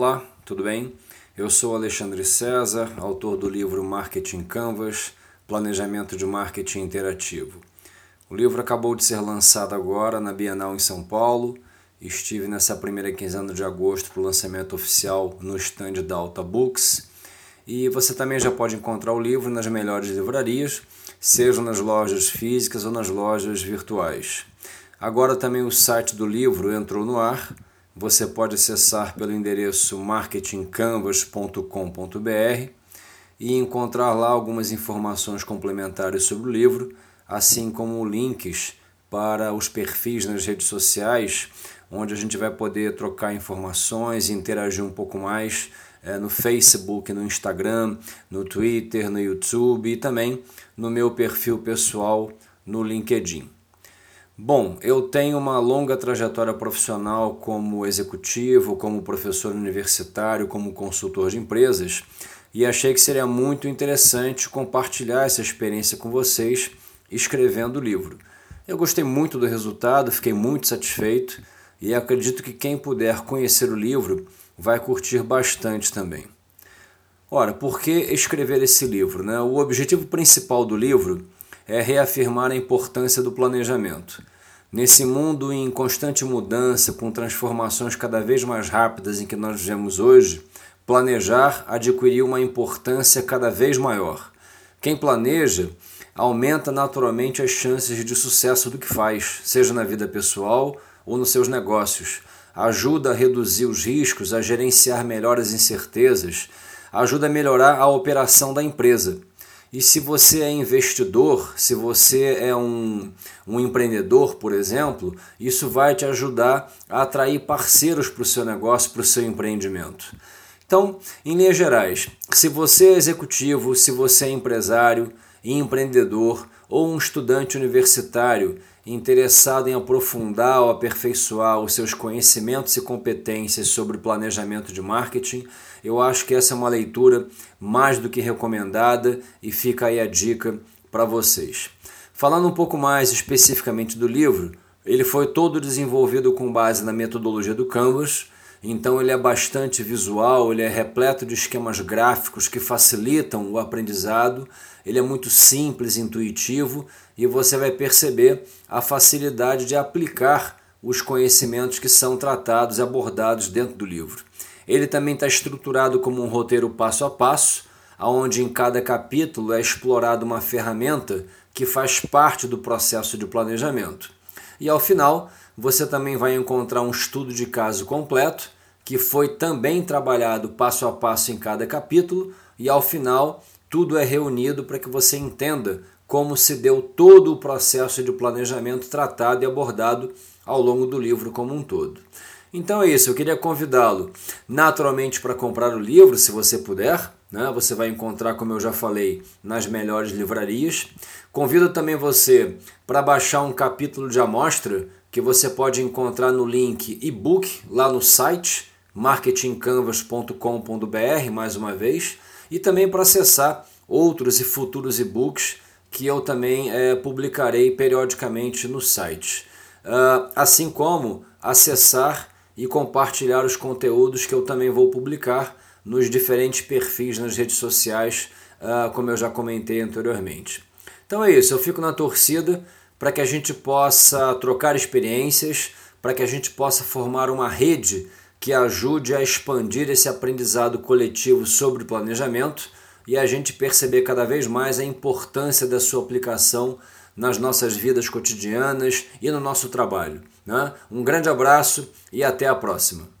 Olá, tudo bem? Eu sou Alexandre César, autor do livro Marketing Canvas Planejamento de Marketing Interativo. O livro acabou de ser lançado agora na Bienal em São Paulo. Estive nessa primeira quinzena de agosto para o lançamento oficial no stand da Alta Books. E você também já pode encontrar o livro nas melhores livrarias, seja nas lojas físicas ou nas lojas virtuais. Agora também o site do livro entrou no ar você pode acessar pelo endereço marketingcanvas.com.br e encontrar lá algumas informações complementares sobre o livro, assim como links para os perfis nas redes sociais, onde a gente vai poder trocar informações e interagir um pouco mais é, no Facebook, no Instagram, no Twitter, no YouTube e também no meu perfil pessoal no LinkedIn. Bom, eu tenho uma longa trajetória profissional como executivo, como professor universitário, como consultor de empresas e achei que seria muito interessante compartilhar essa experiência com vocês escrevendo o livro. Eu gostei muito do resultado, fiquei muito satisfeito e acredito que quem puder conhecer o livro vai curtir bastante também. Ora, por que escrever esse livro? Né? O objetivo principal do livro é reafirmar a importância do planejamento. Nesse mundo em constante mudança, com transformações cada vez mais rápidas em que nós vivemos hoje, planejar adquiriu uma importância cada vez maior. Quem planeja aumenta naturalmente as chances de sucesso do que faz, seja na vida pessoal ou nos seus negócios. Ajuda a reduzir os riscos, a gerenciar melhor as incertezas, ajuda a melhorar a operação da empresa. E se você é investidor, se você é um, um empreendedor, por exemplo, isso vai te ajudar a atrair parceiros para o seu negócio, para o seu empreendimento. Então, em linhas gerais, se você é executivo, se você é empresário, empreendedor ou um estudante universitário interessado em aprofundar ou aperfeiçoar os seus conhecimentos e competências sobre planejamento de marketing, eu acho que essa é uma leitura mais do que recomendada e fica aí a dica para vocês. Falando um pouco mais especificamente do livro, ele foi todo desenvolvido com base na metodologia do Canvas, então ele é bastante visual, ele é repleto de esquemas gráficos que facilitam o aprendizado, ele é muito simples, intuitivo e você vai perceber a facilidade de aplicar os conhecimentos que são tratados e abordados dentro do livro. Ele também está estruturado como um roteiro passo a passo, onde em cada capítulo é explorada uma ferramenta que faz parte do processo de planejamento. E ao final, você também vai encontrar um estudo de caso completo, que foi também trabalhado passo a passo em cada capítulo, e ao final, tudo é reunido para que você entenda como se deu todo o processo de planejamento tratado e abordado ao longo do livro como um todo. Então é isso, eu queria convidá-lo naturalmente para comprar o livro, se você puder. Né? Você vai encontrar, como eu já falei, nas melhores livrarias. Convido também você para baixar um capítulo de amostra que você pode encontrar no link e-book lá no site marketingcanvas.com.br, mais uma vez, e também para acessar outros e futuros e-books que eu também é, publicarei periodicamente no site. Uh, assim como acessar e compartilhar os conteúdos que eu também vou publicar nos diferentes perfis nas redes sociais, uh, como eu já comentei anteriormente. Então é isso, eu fico na torcida para que a gente possa trocar experiências, para que a gente possa formar uma rede que ajude a expandir esse aprendizado coletivo sobre planejamento e a gente perceber cada vez mais a importância da sua aplicação nas nossas vidas cotidianas e no nosso trabalho. Né? Um grande abraço e até a próxima.